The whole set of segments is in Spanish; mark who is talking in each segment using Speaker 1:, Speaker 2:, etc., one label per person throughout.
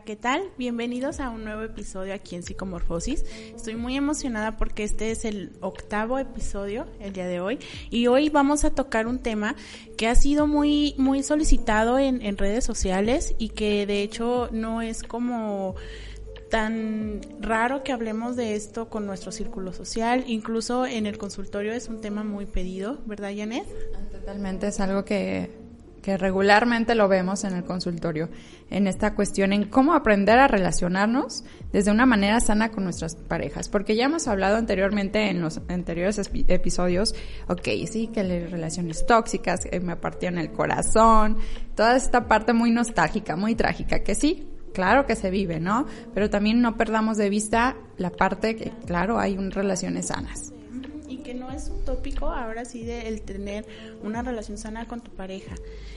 Speaker 1: ¿qué tal? Bienvenidos a un nuevo episodio aquí en Psicomorfosis. Estoy muy emocionada porque este es el octavo episodio el día de hoy y hoy vamos a tocar un tema que ha sido muy muy solicitado en, en redes sociales y que de hecho no es como tan raro que hablemos de esto con nuestro círculo social, incluso en el consultorio es un tema muy pedido, ¿verdad, Janet?
Speaker 2: Totalmente, es algo que que regularmente lo vemos en el consultorio, en esta cuestión, en cómo aprender a relacionarnos desde una manera sana con nuestras parejas. Porque ya hemos hablado anteriormente en los anteriores episodios, ok, sí, que las relaciones tóxicas que me partían el corazón, toda esta parte muy nostálgica, muy trágica, que sí, claro que se vive, ¿no? Pero también no perdamos de vista la parte que, claro, hay un, relaciones sanas
Speaker 1: y que no es un tópico ahora sí de el tener una relación sana con tu pareja.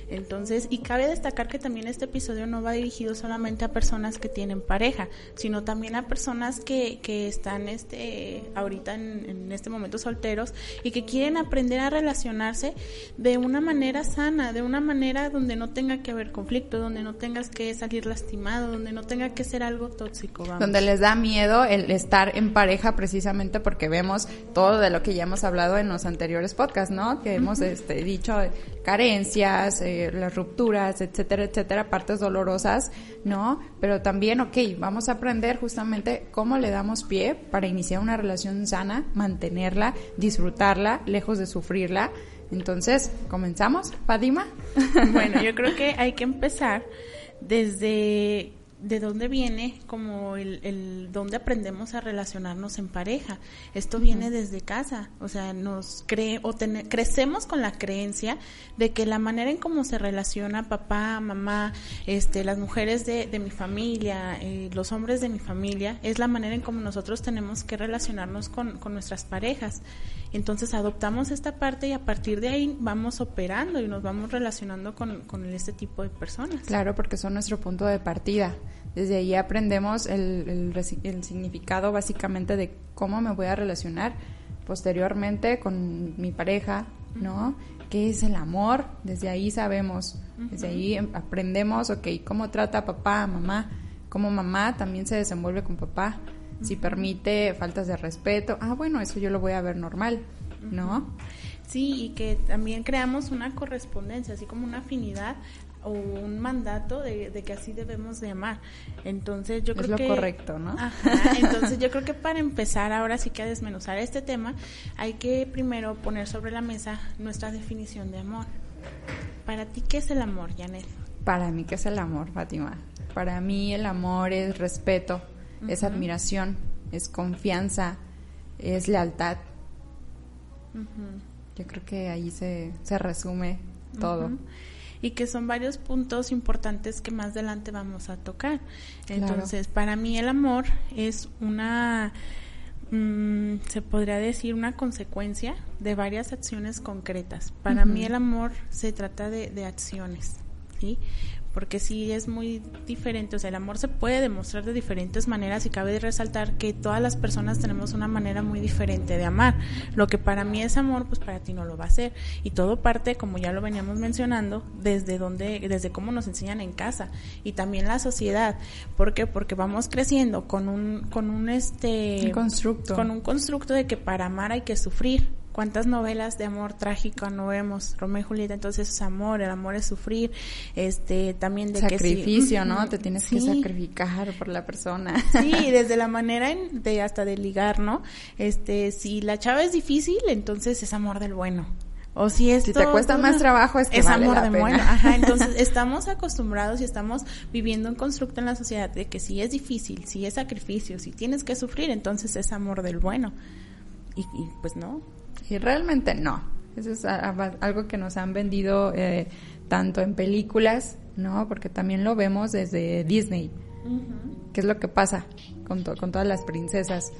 Speaker 1: Entonces, y cabe destacar que también este episodio no va dirigido solamente a personas que tienen pareja, sino también a personas que, que están este ahorita en, este momento solteros y que quieren aprender a relacionarse de una manera sana, de una manera donde no tenga que haber conflicto, donde no tengas que salir lastimado, donde no tenga que ser algo tóxico.
Speaker 2: Donde les da miedo el estar en pareja precisamente porque vemos todo de lo que ya hemos hablado en los anteriores podcasts, ¿no? Que hemos este, dicho carencias, eh, las rupturas, etcétera, etcétera, partes dolorosas, ¿no? Pero también, ok, vamos a aprender justamente cómo le damos pie para iniciar una relación sana, mantenerla, disfrutarla, lejos de sufrirla. Entonces, ¿comenzamos, Fadima?
Speaker 1: Bueno, yo creo que hay que empezar desde de dónde viene como el, el dónde aprendemos a relacionarnos en pareja. Esto viene desde casa, o sea, nos cree o crecemos con la creencia de que la manera en cómo se relaciona papá, mamá, este, las mujeres de, de mi familia, eh, los hombres de mi familia, es la manera en cómo nosotros tenemos que relacionarnos con, con nuestras parejas. Entonces adoptamos esta parte y a partir de ahí vamos operando y nos vamos relacionando con, con este tipo de personas.
Speaker 2: Claro, porque son nuestro punto de partida. Desde ahí aprendemos el, el, significado básicamente de cómo me voy a relacionar posteriormente con mi pareja, ¿no? ¿Qué es el amor? Desde ahí sabemos, desde ahí aprendemos, ok, cómo trata a papá, a mamá, cómo mamá también se desenvuelve con papá, si permite faltas de respeto, ah, bueno, eso yo lo voy a ver normal, ¿no?
Speaker 1: Sí, y que también creamos una correspondencia, así como una afinidad o un mandato de, que así debemos de amar. Entonces yo creo
Speaker 2: es lo correcto, ¿no?
Speaker 1: entonces yo creo que para empezar ahora sí que a desmenuzar este tema, hay que primero poner sobre la mesa nuestra definición de amor. Para ti, ¿qué es el amor, Janet?
Speaker 2: Para mí, ¿qué es el amor, Fátima? Para mí el amor es respeto, es admiración, es confianza, es lealtad. Yo creo que ahí se, se resume todo.
Speaker 1: Y que son varios puntos importantes que más adelante vamos a tocar. Entonces, para mí el amor es una, mm, se podría decir, una consecuencia de varias acciones concretas. Para mí el amor se trata de, de acciones. ¿sí? Porque sí es muy diferente, o sea, el amor se puede demostrar de diferentes maneras y cabe resaltar que todas las personas tenemos una manera muy diferente de amar. Lo que para mí es amor, pues para ti no lo va a ser. Y todo parte, como ya lo veníamos mencionando, desde donde, desde cómo nos enseñan en casa y también la sociedad. ¿Por qué? Porque vamos creciendo con un, con un este,
Speaker 2: constructo.
Speaker 1: con un constructo de que para amar hay que sufrir cuántas novelas de amor trágico no vemos, Romeo y Julieta, entonces es amor, el amor es sufrir, este, también de
Speaker 2: sacrificio, ¿no? Te tienes que sacrificar por la persona.
Speaker 1: Sí, desde la manera de hasta de ligar, ¿no? Este, si la chava es difícil, entonces es amor del bueno. O si esto,
Speaker 2: si te cuesta más trabajo es que
Speaker 1: es amor
Speaker 2: del
Speaker 1: bueno. Ajá, entonces estamos acostumbrados y estamos viviendo un constructo en la sociedad de que si es difícil, si es sacrificio, si tienes que sufrir, entonces es amor del bueno. Y, y pues no,
Speaker 2: y realmente no. Eso es algo que nos han vendido eh, tanto en películas, ¿no? Porque también lo vemos desde Disney. ¿Qué es lo que pasa con, con todas las princesas?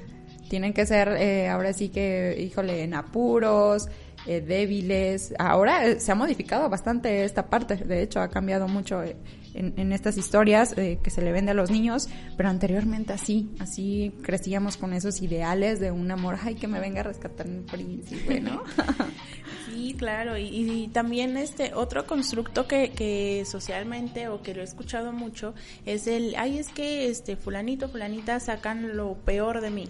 Speaker 2: Tienen que ser, eh, ahora sí que, híjole, en apuros, eh, débiles. Ahora eh, se ha modificado bastante esta parte, de hecho ha cambiado mucho eh, en, estas historias que se le vende a los niños, pero anteriormente así, así crecíamos con esos ideales de un amor, ay, que me venga a rescatar el príncipe, ¿no?
Speaker 1: Sí, claro, y, también este otro constructo que, que socialmente o que lo he escuchado mucho es el, ay, es que este fulanito, fulanita sacan lo peor de mí.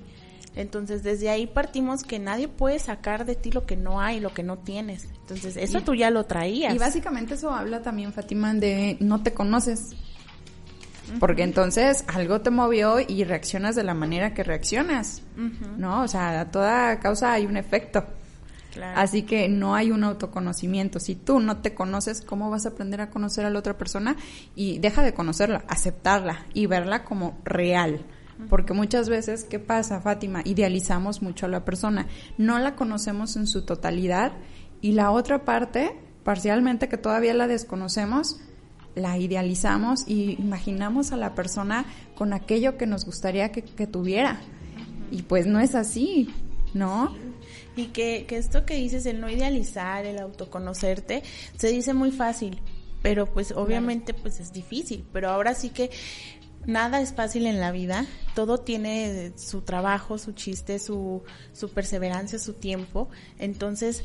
Speaker 1: Entonces, desde ahí partimos que nadie puede sacar de ti lo que no hay, lo que no tienes. Entonces, eso tú ya lo traías.
Speaker 2: Y básicamente eso habla también, Fátima, de no te conoces. Porque entonces algo te movió y reaccionas de la manera que reaccionas, ¿no? O sea, a toda causa hay un efecto. Así que no hay un autoconocimiento. Si tú no te conoces, ¿cómo vas a aprender a conocer a la otra persona? Y deja de conocerla, aceptarla y verla como real. Porque muchas veces, ¿qué pasa, Fátima? Idealizamos mucho a la persona, no la conocemos en su totalidad y la otra parte, parcialmente que todavía la desconocemos, la idealizamos y imaginamos a la persona con aquello que nos gustaría que, tuviera. Y pues no es así, ¿no?
Speaker 1: Y que, que esto que dices, el no idealizar, el autoconocerte, se dice muy fácil, pero pues obviamente pues es difícil, pero ahora sí que nada es fácil en la vida, todo tiene su trabajo, su chiste, su, su perseverancia, su tiempo. Entonces,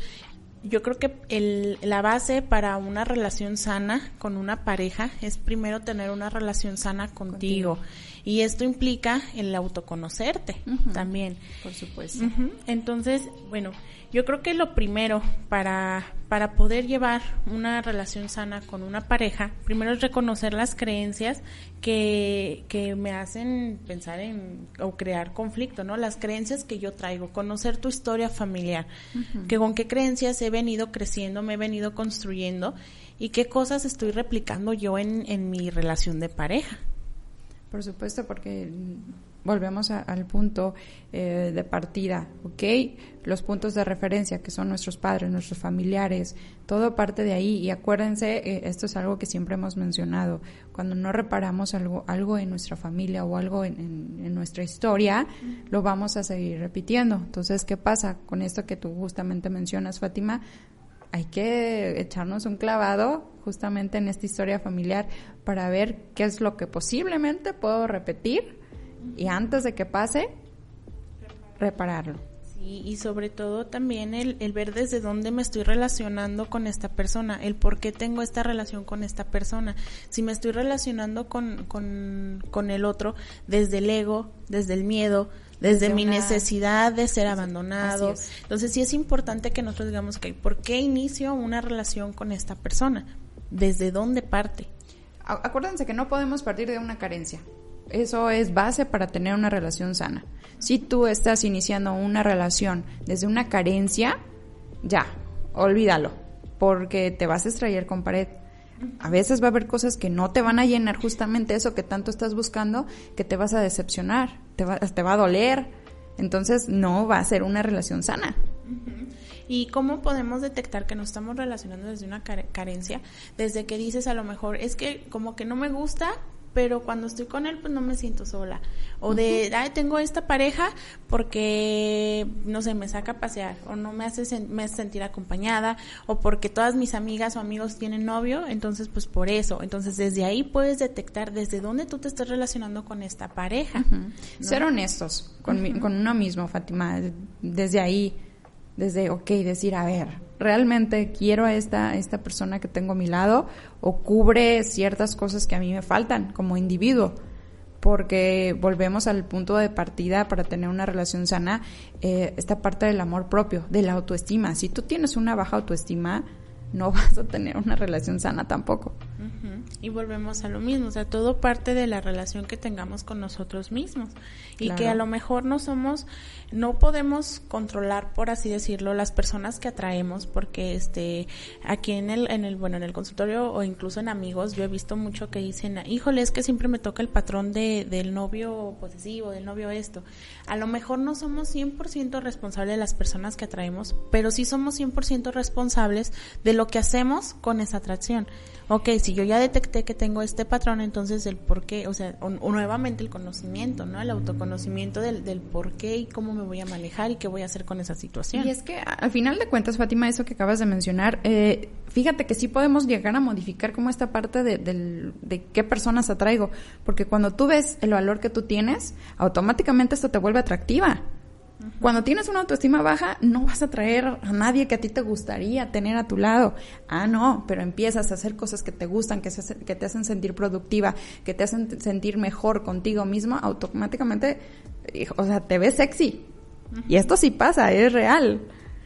Speaker 1: yo creo que el, la base para una relación sana con una pareja es primero tener una relación sana contigo. Y esto implica el autoconocerte también.
Speaker 2: Por supuesto.
Speaker 1: Entonces, bueno, yo creo que lo primero para, para poder llevar una relación sana con una pareja, primero es reconocer las creencias que, que me hacen pensar en o crear conflicto, ¿no? Las creencias que yo traigo, conocer tu historia familiar, que con qué creencias he venido creciendo, me he venido construyendo y qué cosas estoy replicando yo en, en mi relación de pareja.
Speaker 2: Por supuesto, porque volvemos al punto eh, de partida, ¿ok? Los puntos de referencia que son nuestros padres, nuestros familiares, todo parte de ahí. Y acuérdense, eh, esto es algo que siempre hemos mencionado, cuando no reparamos algo, algo en nuestra familia o algo en, en nuestra historia, lo vamos a seguir repitiendo. Entonces, ¿qué pasa con esto que tú justamente mencionas, Fátima? Hay que echarnos un clavado justamente en esta historia familiar para ver qué es lo que posiblemente puedo repetir y antes de que pase, repararlo.
Speaker 1: Sí, y sobre todo también el, el ver desde dónde me estoy relacionando con esta persona, el por qué tengo esta relación con esta persona. Si me estoy relacionando con, con, con el otro desde el ego, desde el miedo, desde, mi necesidad de ser abandonado. Entonces sí es importante que nosotros digamos, que ¿por qué inicio una relación con esta persona? ¿Desde dónde parte?
Speaker 2: Acuérdense que no podemos partir de una carencia. Eso es base para tener una relación sana. Si tú estás iniciando una relación desde una carencia, ya, olvídalo, porque te vas a extraer con pared. A veces va a haber cosas que no te van a llenar justamente eso que tanto estás buscando, que te vas a decepcionar, te va, te va a doler. Entonces no va a ser una relación sana.
Speaker 1: ¿Y cómo podemos detectar que nos estamos relacionando desde una carencia? Desde que dices a lo mejor, es que como que no me gusta, pero cuando estoy con él pues no me siento sola. O de Ay, tengo esta pareja porque no sé me saca a pasear o no me hace me hace sentir acompañada o porque todas mis amigas o amigos tienen novio entonces pues por eso entonces desde ahí puedes detectar desde dónde tú te estás relacionando con esta pareja
Speaker 2: ser honestos con, con uno mismo Fátima desde ahí desde ok decir a ver realmente quiero a esta, esta persona que tengo a mi lado o cubre ciertas cosas que a mí me faltan como individuo. Porque volvemos al punto de partida para tener una relación sana, eh, esta parte del amor propio, de la autoestima. Si tú tienes una baja autoestima, no vas a tener una relación sana tampoco.
Speaker 1: Y volvemos a lo mismo, o sea, todo parte de la relación que tengamos con nosotros mismos y que a lo mejor no somos, no podemos controlar, por así decirlo, las personas que atraemos, porque este, aquí en el, en el, bueno, en el consultorio o incluso en amigos, yo he visto mucho que dicen, híjole, es que siempre me toca el patrón de, del novio posesivo, del novio esto. A lo mejor no somos 100% responsables de las personas que atraemos, pero sí somos 100% responsables de lo que hacemos con esa atracción. Ok, si yo ya detecté que tengo este patrón, entonces el por qué, o sea, o, nuevamente el conocimiento, ¿no? El autoconocimiento del, del por qué y cómo me voy a manejar y qué voy a hacer con esa situación.
Speaker 2: Y es que al final de cuentas, Fátima, eso que acabas de mencionar, eh, fíjate que sí podemos llegar a modificar como esta parte de, de qué personas atraigo, porque cuando tú ves el valor que tú tienes, automáticamente esto te vuelve atractiva. Cuando tienes una autoestima baja, no vas a traer a nadie que a ti te gustaría tener a tu lado. Ah, no, pero empiezas a hacer cosas que te gustan, que, que te hacen sentir productiva, que te hacen sentir mejor contigo mismo, automáticamente, o sea, te ves sexy. Y esto sí pasa, es real.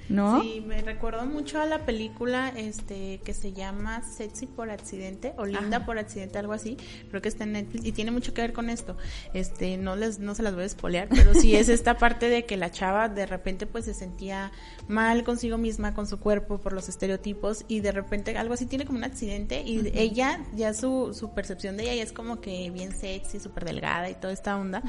Speaker 2: ¿No?
Speaker 1: Sí, me recuerdo mucho a la película este que se llama Sexy por accidente o Linda por accidente, algo así. Creo que está en Netflix y tiene mucho que ver con esto. Este, no les no se las voy a espolear, pero sí es esta parte de que la chava de repente pues se sentía mal consigo misma, con su cuerpo por los estereotipos y de repente algo así tiene como un accidente y ella ya su, su percepción de ella ya es como que bien sexy, súper delgada y toda esta onda.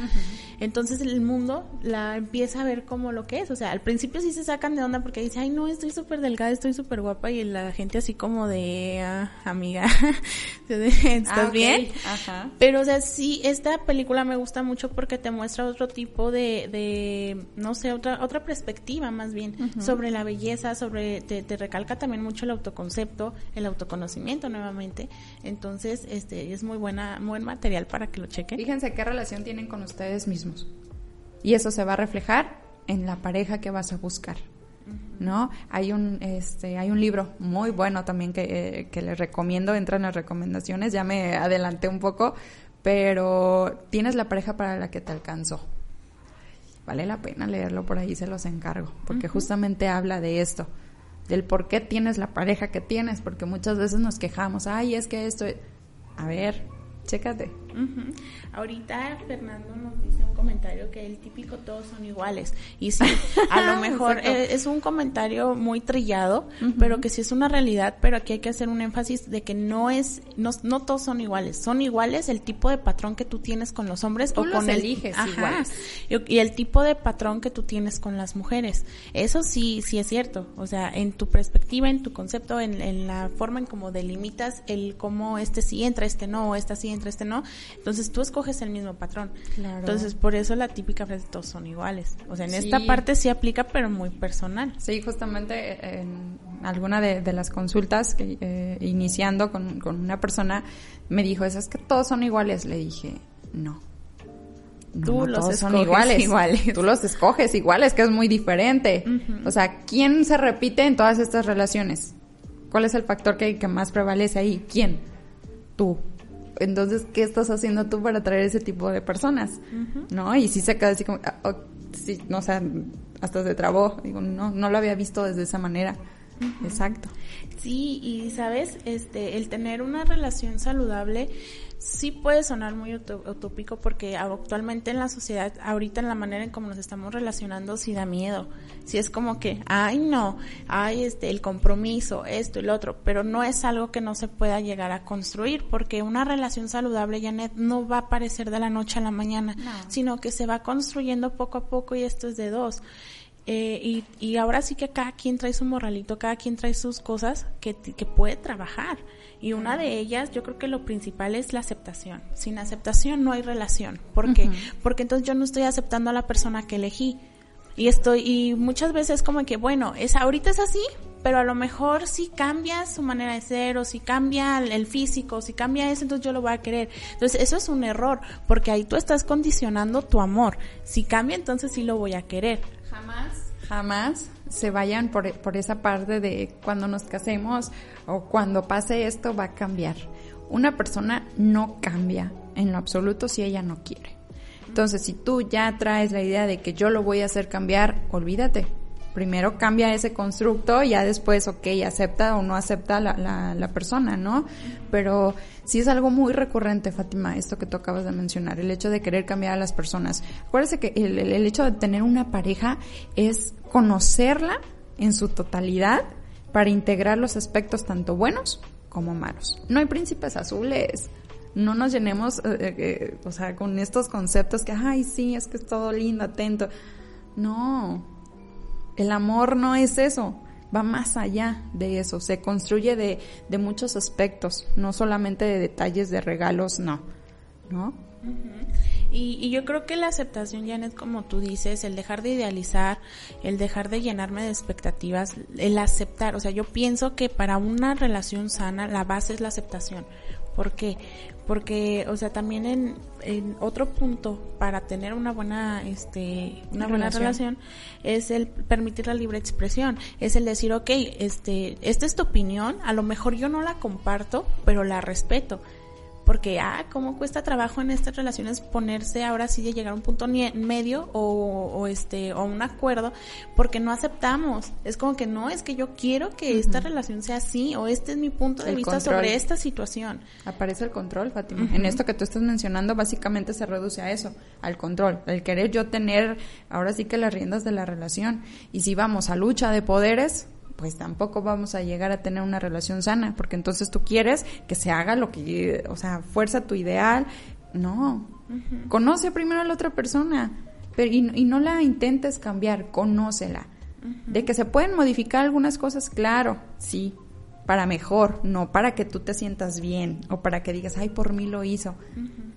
Speaker 1: Entonces el mundo la empieza a ver como lo que es, o sea, al principio sí se sacan de onda porque dice, ay, no, estoy súper delgada, estoy súper guapa, y la gente así como de, ah, amiga, ¿estás ah, bien? Ajá. Pero, o sea, sí, esta película me gusta mucho porque te muestra otro tipo de, de no sé, otra, otra perspectiva más bien, sobre la belleza, sobre, te, te recalca también mucho el autoconcepto, el autoconocimiento nuevamente, entonces, este, es muy buena, buen material para que lo chequen.
Speaker 2: Fíjense qué relación tienen con ustedes mismos. Y eso se va a reflejar en la pareja que vas a buscar. ¿No? Hay un, este, hay un libro muy bueno también que, eh, que les recomiendo, entra en las recomendaciones, ya me adelanté un poco, pero tienes la pareja para la que te alcanzó. Vale la pena leerlo por ahí, se los encargo, porque justamente habla de esto, del por qué tienes la pareja que tienes, porque muchas veces nos quejamos, ay, es que esto, a ver, chécate.
Speaker 1: Ahorita Fernando nos dice un comentario que el típico todos son iguales. Y sí, a lo mejor e, es, un comentario muy trillado, pero que sí es una realidad, pero aquí hay que hacer un énfasis de que no es, no, no todos son iguales. Son iguales el tipo de patrón que tú tienes con los hombres o con
Speaker 2: el, eliges iguales.
Speaker 1: Y, el tipo de patrón que tú tienes con las mujeres. Eso sí, sí es cierto. O sea, en tu perspectiva, en tu concepto, en, en la forma en cómo delimitas el cómo este sí entra, este no, esta sí entra, este no. Entonces tú escoges el mismo patrón. Entonces por eso la típica frase todos son iguales. O sea, en esta parte sí aplica, pero muy personal.
Speaker 2: Sí, justamente en alguna de, las consultas, que, eh, iniciando con, una persona, me dijo, eso es que todos son iguales. Le dije, no.
Speaker 1: Tú los
Speaker 2: todos son iguales. iguales. Tú los escoges iguales, que es muy diferente. O sea, ¿quién se repite en todas estas relaciones? ¿Cuál es el factor que, que más prevalece ahí? ¿Quién? Tú entonces, ¿qué estás haciendo tú para atraer ese tipo de personas? ¿No? Y si se queda así como, ah, oh, sí, no, o sea, hasta se trabó. Digo, no, no lo había visto desde esa manera. Exacto.
Speaker 1: Sí, y sabes, este, el tener una relación saludable sí puede sonar muy utópico porque actualmente en la sociedad, ahorita en la manera en cómo nos estamos relacionando, sí da miedo. Sí es como que, ay no, ay este, el compromiso, esto y lo otro, pero no es algo que no se pueda llegar a construir porque una relación saludable, Janet, no va a aparecer de la noche a la mañana, sino que se va construyendo poco a poco y esto es de dos. Eh, y, y, ahora sí que cada quien trae su morralito, cada quien trae sus cosas que, que puede trabajar. Y una de ellas, yo creo que lo principal es la aceptación. Sin aceptación no hay relación. ¿Por qué? Porque entonces yo no estoy aceptando a la persona que elegí. Y estoy, y muchas veces como que, bueno, es ahorita es así, pero a lo mejor si cambia su manera de ser, o si cambia el físico, si cambia eso, entonces yo lo voy a querer. Entonces eso es un error, porque ahí tú estás condicionando tu amor. Si cambia, entonces sí lo voy a querer.
Speaker 2: Jamás, jamás se vayan por, por esa parte de cuando nos casemos o cuando pase esto va a cambiar. Una persona no cambia en lo absoluto si ella no quiere. Entonces, si tú ya traes la idea de que yo lo voy a hacer cambiar, olvídate primero cambia ese constructo ya después, ok, acepta o no acepta la, la, persona, ¿no? Pero sí es algo muy recurrente, Fátima, esto que tú acabas de mencionar, el hecho de querer cambiar a las personas. Acuérdese que el, el hecho de tener una pareja es conocerla en su totalidad para integrar los aspectos tanto buenos como malos. No hay príncipes azules, no nos llenemos, eh, eh, o sea, con estos conceptos que, ay, sí, es que es todo lindo, atento. No, el amor no es eso. va más allá de eso, se construye de, de muchos aspectos, no solamente de detalles de regalos, no, ¿no?
Speaker 1: Y, yo creo que la aceptación, Janet, como tú dices, el dejar de idealizar, el dejar de llenarme de expectativas, el aceptar, o sea, yo pienso que para una relación sana la base es la aceptación. ¿Por qué? Porque, o sea, también en, en otro punto para tener una buena, este, una buena relación. es el permitir la libre expresión, es el decir, ok, este, esta es tu opinión, a lo mejor yo no la comparto, pero la respeto porque, ah, cómo cuesta trabajo en estas relaciones ponerse ahora sí de llegar a un punto medio o, o, este, o un acuerdo, porque no aceptamos. Es como que no, es que yo quiero que esta relación sea así, o este es mi punto de vista sobre esta situación.
Speaker 2: Aparece el control, Fátima. En esto que tú estás mencionando, básicamente se reduce a eso, al control, el querer yo tener ahora sí que las riendas de la relación. Y si vamos a lucha de poderes, pues tampoco vamos a llegar a tener una relación sana, porque entonces tú quieres que se haga lo que, o sea, fuerza tu ideal. No, conoce primero a la otra persona pero, y, no la intentes cambiar, conócela. De que se pueden modificar algunas cosas, claro, sí, para mejor, no para que tú te sientas bien o para que digas, ay, por mí lo hizo.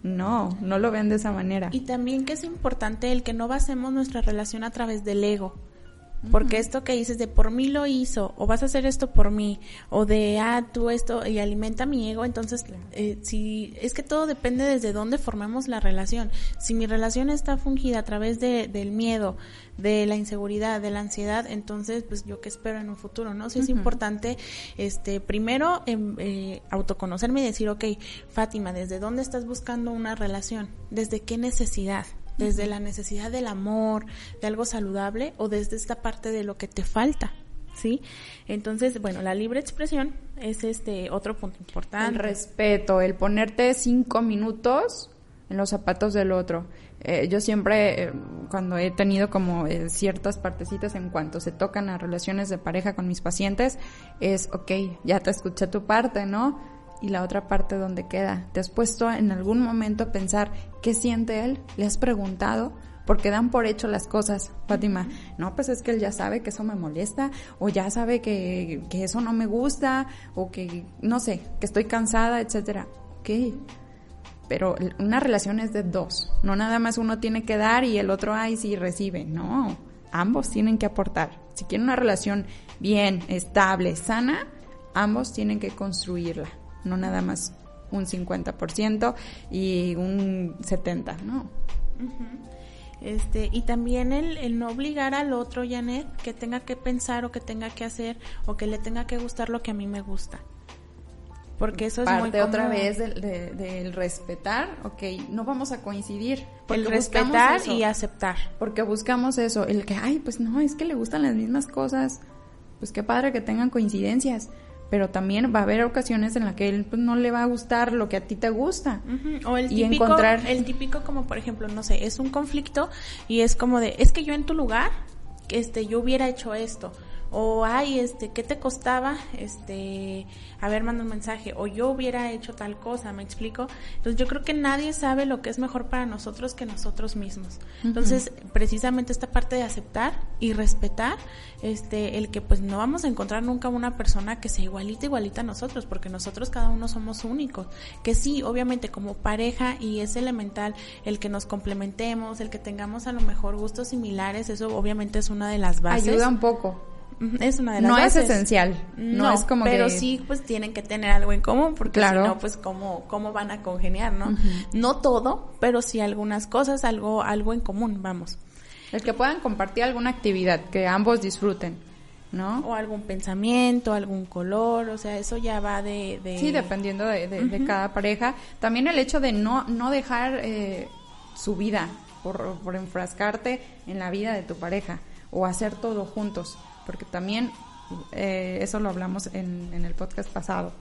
Speaker 2: No, no lo ven de esa manera.
Speaker 1: Y también que es importante el que no basemos nuestra relación a través del ego. Porque esto que dices de por mí lo hizo, o vas a hacer esto por mí, o de, ah, tú esto, y alimenta mi ego, entonces, eh, si, es que todo depende desde dónde formemos la relación. Si mi relación está fungida a través de, del miedo, de la inseguridad, de la ansiedad, entonces, pues yo qué espero en un futuro, ¿no? Si es importante, este, primero, em, eh, autoconocerme y decir, ok, Fátima, ¿desde dónde estás buscando una relación? ¿Desde qué necesidad? Desde la necesidad del amor, de algo saludable o desde esta parte de lo que te falta. ¿Sí? Entonces, bueno, la libre expresión es este otro punto importante.
Speaker 2: El respeto, el ponerte cinco minutos en los zapatos del otro. Eh, yo siempre, eh, cuando he tenido como eh, ciertas partecitas en cuanto se tocan a relaciones de pareja con mis pacientes, es, ok, ya te escuché tu parte, ¿no? Y la otra parte donde queda. ¿Te has puesto en algún momento a pensar qué siente él? ¿Le has preguntado? Porque dan por hecho las cosas, Fátima. No, pues es que él ya sabe que eso me molesta, o ya sabe que, que eso no me gusta, o que, no sé, que estoy cansada, etcétera. Ok. Pero una relación es de dos. No nada más uno tiene que dar y el otro, ay, sí recibe. No. Ambos tienen que aportar. Si quieren una relación bien, estable, sana, ambos tienen que construirla no nada más un 50% y un 70%, ¿no?
Speaker 1: Este, y también el, el, no obligar al otro, Janet, que tenga que pensar o que tenga que hacer o que le tenga que gustar lo que a mí me gusta. Porque eso es muy
Speaker 2: otra vez del, respetar, ok, no vamos a coincidir.
Speaker 1: El respetar y aceptar.
Speaker 2: Porque buscamos eso, el que, ay, pues no, es que le gustan las mismas cosas. Pues qué padre que tengan coincidencias pero también va a haber ocasiones en las que él pues, no le va a gustar lo que a ti te gusta.
Speaker 1: O el típico, encontrar... el típico como por ejemplo, no sé, es un conflicto y es como de, es que yo en tu lugar, este, yo hubiera hecho esto o ay este qué te costaba este haber mandado un mensaje o yo hubiera hecho tal cosa me explico entonces yo creo que nadie sabe lo que es mejor para nosotros que nosotros mismos. Entonces precisamente esta parte de aceptar y respetar este el que pues no vamos a encontrar nunca una persona que sea igualita igualita a nosotros porque nosotros cada uno somos únicos. Que sí obviamente como pareja y es elemental el que nos complementemos el que tengamos a lo mejor gustos similares eso obviamente es una de las bases.
Speaker 2: Ayuda un poco
Speaker 1: es una de las
Speaker 2: No es esencial. No, es como
Speaker 1: pero sí, pues tienen que tener algo en común, porque si no, pues cómo, cómo van a congeniar, ¿no? No todo, pero sí algunas cosas, algo, algo en común, vamos.
Speaker 2: El que puedan compartir alguna actividad que ambos disfruten, ¿no?
Speaker 1: O algún pensamiento, algún color, o sea, eso ya va de...
Speaker 2: Sí, dependiendo de, cada pareja. También el hecho de no, no dejar eh, su vida por, por enfrascarte en la vida de tu pareja o hacer todo juntos porque también eh, eso lo hablamos en, el podcast pasado,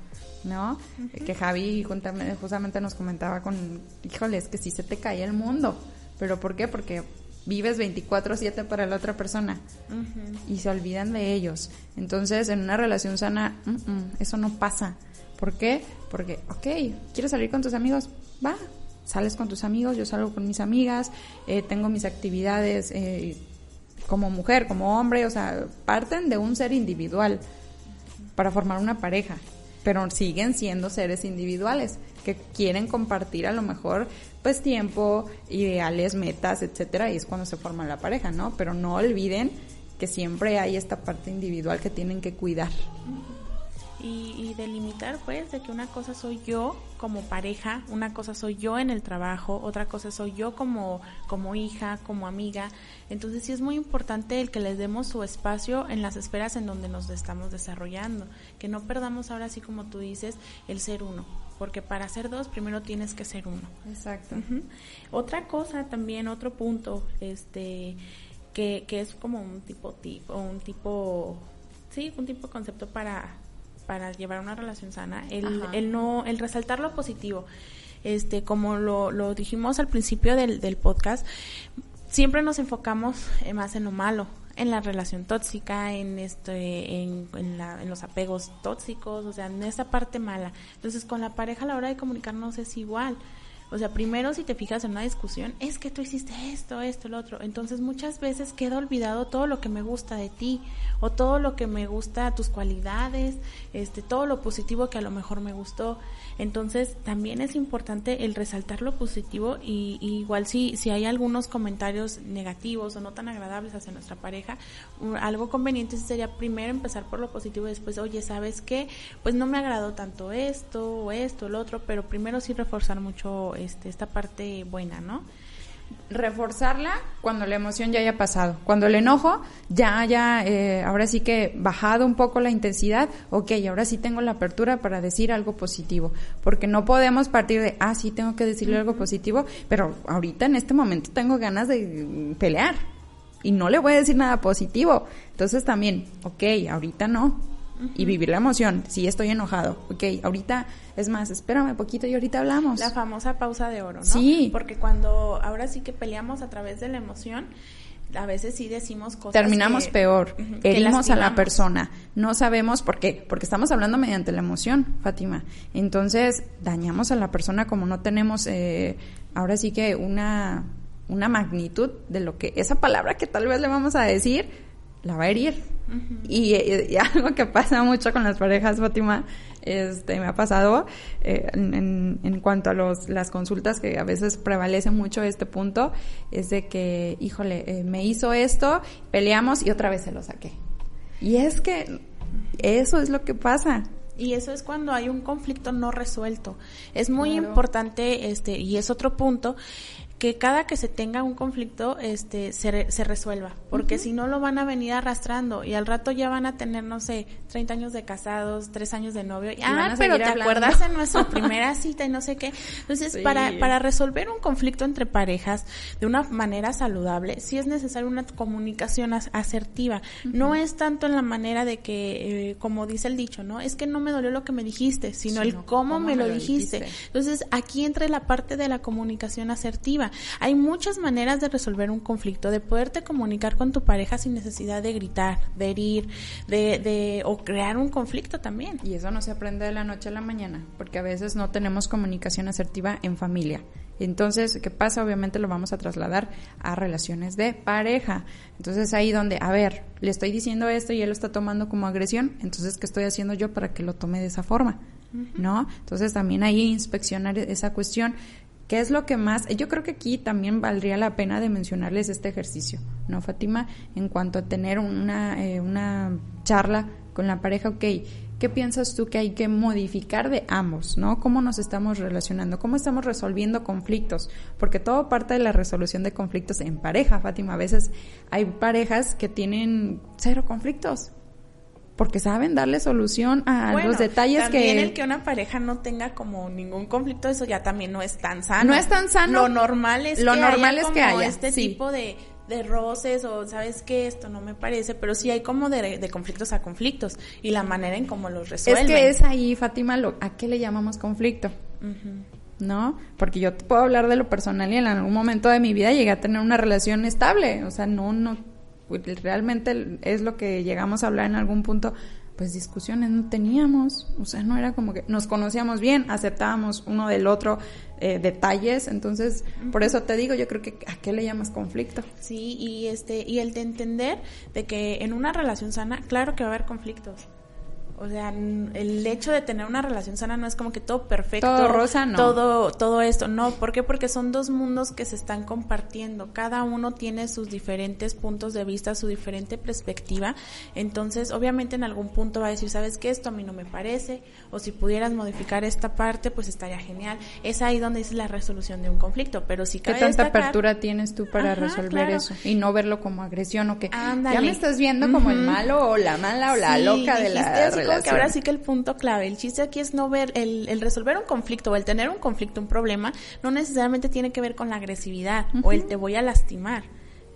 Speaker 2: ¿no? Que Javi justamente nos comentaba con, híjole, es que si se te cae el mundo, pero ¿por qué? Porque vives 24/7 para la otra persona y se olvidan de ellos. Entonces, en una relación sana, eso no pasa. ¿Por qué? Porque, ok, ¿quieres salir con tus amigos? Va, sales con tus amigos, yo salgo con mis amigas, eh, tengo mis actividades eh, como mujer, como hombre, o sea, parten de un ser individual para formar una pareja, pero siguen siendo seres individuales que quieren compartir a lo mejor pues tiempo, ideales, metas, etcétera, y es cuando se forma la pareja, ¿no? Pero no olviden que siempre hay esta parte individual que tienen que cuidar
Speaker 1: y, delimitar pues de que una cosa soy yo como pareja, una cosa soy yo en el trabajo, otra cosa soy yo como, como hija, como amiga. Entonces sí es muy importante el que les demos su espacio en las esferas en donde nos estamos desarrollando, que no perdamos ahora sí como tú dices el ser uno, porque para ser dos primero tienes que ser uno.
Speaker 2: Exacto.
Speaker 1: Otra cosa también, otro punto, este, que, que es como un tipo tipo, un tipo, sí, un tipo de concepto para para llevar una relación sana, el, el no, el resaltar lo positivo. Este, como lo, lo dijimos al principio del, del podcast, siempre nos enfocamos eh, más en lo malo, en la relación tóxica, en este, en, en, la, en, los apegos tóxicos, o sea, en esa parte mala. Entonces, con la pareja a la hora de comunicarnos es igual. O sea, primero si te fijas en una discusión, es que tú hiciste esto, esto, lo otro. Entonces muchas veces queda olvidado todo lo que me gusta de ti o todo lo que me gusta, tus cualidades, este, todo lo positivo que a lo mejor me gustó. Entonces también es importante el resaltar lo positivo y, igual si, si hay algunos comentarios negativos o no tan agradables hacia nuestra pareja, algo conveniente sería primero empezar por lo positivo y después, oye, ¿sabes qué? Pues no me agradó tanto esto o esto, lo otro, pero primero sí reforzar mucho este, esta parte buena, ¿no?
Speaker 2: Reforzarla cuando la emoción ya haya pasado. Cuando el enojo ya haya, eh, ahora sí que bajado un poco la intensidad, ok, ahora sí tengo la apertura para decir algo positivo. Porque no podemos partir de, ah, sí, tengo que decirle algo positivo, pero ahorita en este momento tengo ganas de pelear y no le voy a decir nada positivo. Entonces también, ok, ahorita no, y vivir la emoción. Si estoy enojado, ok, ahorita, es más, espérame poquito y ahorita hablamos.
Speaker 1: La famosa pausa de oro, ¿no?
Speaker 2: Sí.
Speaker 1: Porque cuando ahora sí que peleamos a través de la emoción, a veces sí decimos cosas.
Speaker 2: Terminamos peor, herimos a la persona. No sabemos por qué, porque estamos hablando mediante la emoción, Fátima. Entonces, dañamos a la persona como no tenemos, eh, ahora sí que una, una magnitud de lo que esa palabra que tal vez le vamos a decir la va a herir. y, algo que pasa mucho con las parejas, Fátima, este, me ha pasado eh, en, en, cuanto a los, las consultas que a veces prevalece mucho este punto, es de que, híjole, eh, me hizo esto, peleamos y otra vez se lo saqué. Y es que eso es lo que pasa.
Speaker 1: Y eso es cuando hay un conflicto no resuelto. Es muy importante, este, y es otro punto, que cada que se tenga un conflicto este se, se resuelva, porque si no lo van a venir arrastrando y al rato ya van a tener, no sé, 30 años de casados, 3 años de novio. Y, ah, pero ¿te acuerdas de nuestra primera cita y no sé qué? Entonces, para, para resolver un conflicto entre parejas de una manera saludable, sí es necesaria una comunicación asertiva. No es tanto en la manera de que, eh, como dice el dicho, ¿no? Es que no me dolió lo que me dijiste, sino el cómo, me, lo, dijiste. Entonces, aquí entra la parte de la comunicación asertiva hay muchas maneras de resolver un conflicto, de poderte comunicar con tu pareja sin necesidad de gritar, de herir, de, de, o crear un conflicto también.
Speaker 2: Y eso no se aprende de la noche a la mañana, porque a veces no tenemos comunicación asertiva en familia. Entonces, ¿qué pasa? Obviamente lo vamos a trasladar a relaciones de pareja. Entonces ahí donde, a ver, le estoy diciendo esto y él lo está tomando como agresión, entonces, ¿qué estoy haciendo yo para que lo tome de esa forma? ¿No? Entonces también ahí inspeccionar esa cuestión. ¿Qué es lo que más? Yo creo que aquí también valdría la pena de mencionarles este ejercicio, ¿no, Fátima? En cuanto a tener una, eh, una charla con la pareja, ok, ¿qué piensas tú que hay que modificar de ambos, ¿no? ¿Cómo nos estamos relacionando? ¿Cómo estamos resolviendo conflictos? Porque todo parte de la resolución de conflictos en pareja, Fátima. A veces hay parejas que tienen cero conflictos, porque saben darle solución a los detalles
Speaker 1: también
Speaker 2: que
Speaker 1: el que una pareja no tenga como ningún conflicto eso ya también no es tan sano
Speaker 2: no es tan sano
Speaker 1: lo normal es
Speaker 2: lo
Speaker 1: que
Speaker 2: normal
Speaker 1: haya
Speaker 2: es que haya
Speaker 1: este tipo de de roces o sabes que esto no me parece, pero sí hay como de, de, conflictos a conflictos y la manera en cómo los resuelven.
Speaker 2: Es que es ahí, Fátima, lo, ¿a qué le llamamos conflicto? ¿No? Porque yo te puedo hablar de lo personal y en algún momento de mi vida llegué a tener una relación estable, o sea, no, no, realmente es lo que llegamos a hablar en algún punto pues discusiones no teníamos, o sea, no era como que nos conocíamos bien, aceptábamos uno del otro eh, detalles, entonces por eso te digo, yo creo que a qué le llamas conflicto.
Speaker 1: Sí, y este y el de entender de que en una relación sana, claro que va a haber conflictos o sea, el hecho de tener una relación sana no es como que todo perfecto.
Speaker 2: Todo rosa, no.
Speaker 1: Todo, todo esto. No, ¿por qué? Porque son dos mundos que se están compartiendo. Cada uno tiene sus diferentes puntos de vista, su diferente perspectiva. Entonces, obviamente en algún punto va a decir, ¿sabes qué? Esto a mí no me parece. O si pudieras modificar esta parte, pues estaría genial. Es ahí donde es la resolución de un conflicto. Pero si
Speaker 2: ¿Qué tanta apertura tienes tú para resolver eso? Y no verlo como agresión o que ya me estás viendo como el malo o la mala o la loca de la relación
Speaker 1: que ahora sí que el punto clave, el chiste aquí es no ver, el, resolver un conflicto o el tener un conflicto, un problema, no necesariamente tiene que ver con la agresividad o el te voy a lastimar.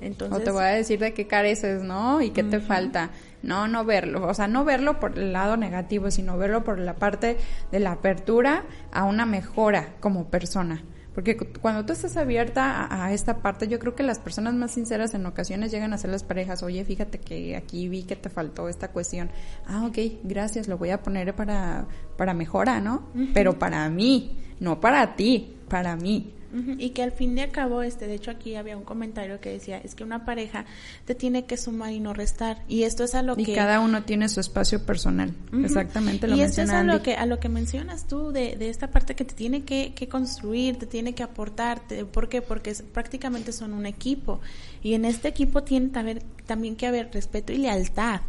Speaker 1: Entonces,
Speaker 2: o te voy a decir de qué careces, ¿no? Y qué te falta. No, no verlo. O sea, no verlo por el lado negativo, sino verlo por la parte de la apertura a una mejora como persona. Porque cuando tú estás abierta a, esta parte, yo creo que las personas más sinceras en ocasiones llegan a ser las parejas, oye, fíjate que aquí vi que te faltó esta cuestión. Ah, ok, gracias, lo voy a poner para, para mejora, ¿no? Pero para mí, no para ti, para mí.
Speaker 1: Y que al fin de cabo, este, de hecho aquí había un comentario que decía, es que una pareja te tiene que sumar y no restar. Y esto es a lo que...
Speaker 2: Y cada uno tiene su espacio personal. Exactamente lo
Speaker 1: Y esto es a lo, que, a lo que mencionas tú, de, de esta parte que te tiene que, que construir, te tiene que aportar. ¿Por qué? Porque prácticamente son un equipo. Y en este equipo tiene que haber, también que haber respeto y lealtad.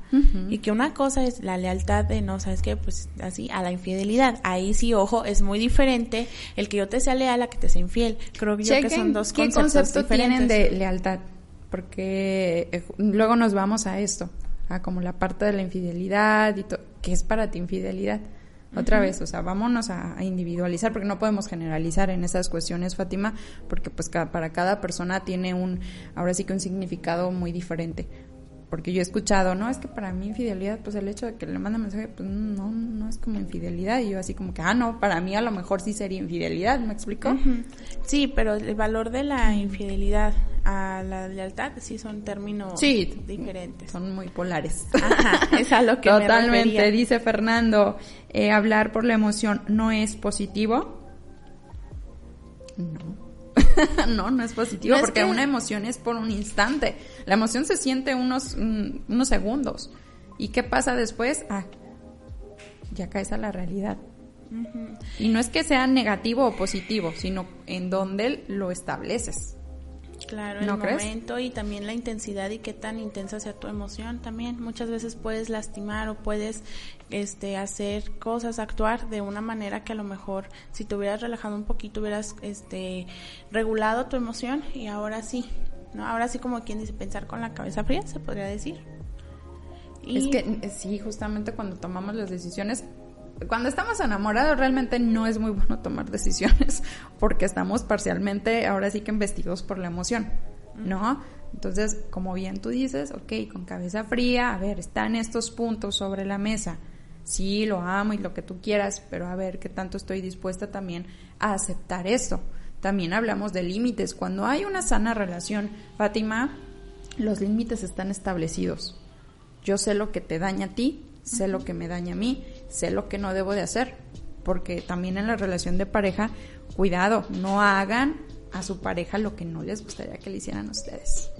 Speaker 1: Y que una cosa es la lealtad de, no, ¿sabes qué? Pues así, a la infidelidad. Ahí sí, ojo, es muy diferente el que yo te sea leal a que te sea infiel Creo que son dos
Speaker 2: qué concepto tienen de lealtad, porque eh, luego nos vamos a esto, a como la parte de la infidelidad y ¿qué es para ti infidelidad? Otra vez, o sea, vámonos a, individualizar porque no podemos generalizar en esas cuestiones, Fátima, porque pues para cada persona tiene un, ahora sí que un significado muy diferente porque yo he escuchado, no, es que para mí infidelidad, pues el hecho de que le manda mensaje, pues no, no es como infidelidad. Y yo así como que, ah, no, para mí a lo mejor sí sería infidelidad, ¿me explico?
Speaker 1: Sí, pero el valor de la infidelidad a la lealtad sí son términos diferentes.
Speaker 2: Son muy polares.
Speaker 1: Ajá, es a lo que
Speaker 2: Totalmente, dice Fernando, eh, hablar por la emoción no es positivo. No. no, no es positivo porque una emoción es por un instante. La emoción se siente unos, unos segundos. ¿Y qué pasa después? Ah, ya caes a la realidad. Y no es que sea negativo o positivo, sino en donde lo estableces.
Speaker 1: Claro, el momento y también la intensidad y qué tan intensa sea tu emoción también. Muchas veces puedes lastimar o puedes este hacer cosas, actuar de una manera que a lo mejor si te hubieras relajado un poquito hubieras este regulado tu emoción y ahora sí, ¿no? Ahora sí como quien dice pensar con la cabeza fría, se podría decir.
Speaker 2: Es que sí, justamente cuando tomamos las decisiones cuando estamos enamorados realmente no es muy bueno tomar decisiones porque estamos parcialmente ahora sí que investidos por la emoción, ¿no? Entonces, como bien tú dices, ok, con cabeza fría, a ver, están estos puntos sobre la mesa. Sí, lo amo y lo que tú quieras, pero a ver qué tanto estoy dispuesta también a aceptar esto. También hablamos de límites. Cuando hay una sana relación, Fátima, los límites están establecidos. Yo sé lo que te daña a ti, sé lo que me daña a mí sé lo que no debo de hacer, porque también en la relación de pareja, cuidado, no hagan a su pareja lo que no les gustaría que le hicieran a ustedes.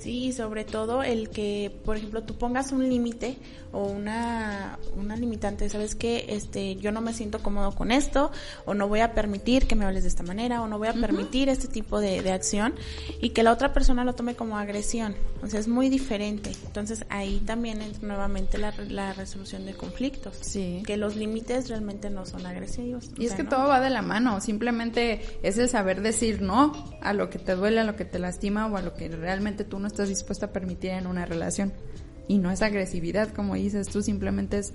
Speaker 1: Sí, sobre todo el que, por ejemplo, tú pongas un límite o una, una limitante, ¿sabes qué? Este, yo no me siento cómodo con esto, o no voy a permitir que me hables de esta manera, o no voy a permitir este tipo de, de, acción, y que la otra persona lo tome como agresión. O sea, es muy diferente. Entonces, ahí también entra nuevamente la, la resolución de conflictos.
Speaker 2: Sí.
Speaker 1: Que los límites realmente no son agresivos.
Speaker 2: Y es que todo va de la mano, simplemente es el saber decir no a lo que te duele, a lo que te lastima, o a lo que realmente tú no estás dispuesta a permitir en una relación. Y no es agresividad, como dices tú, simplemente es,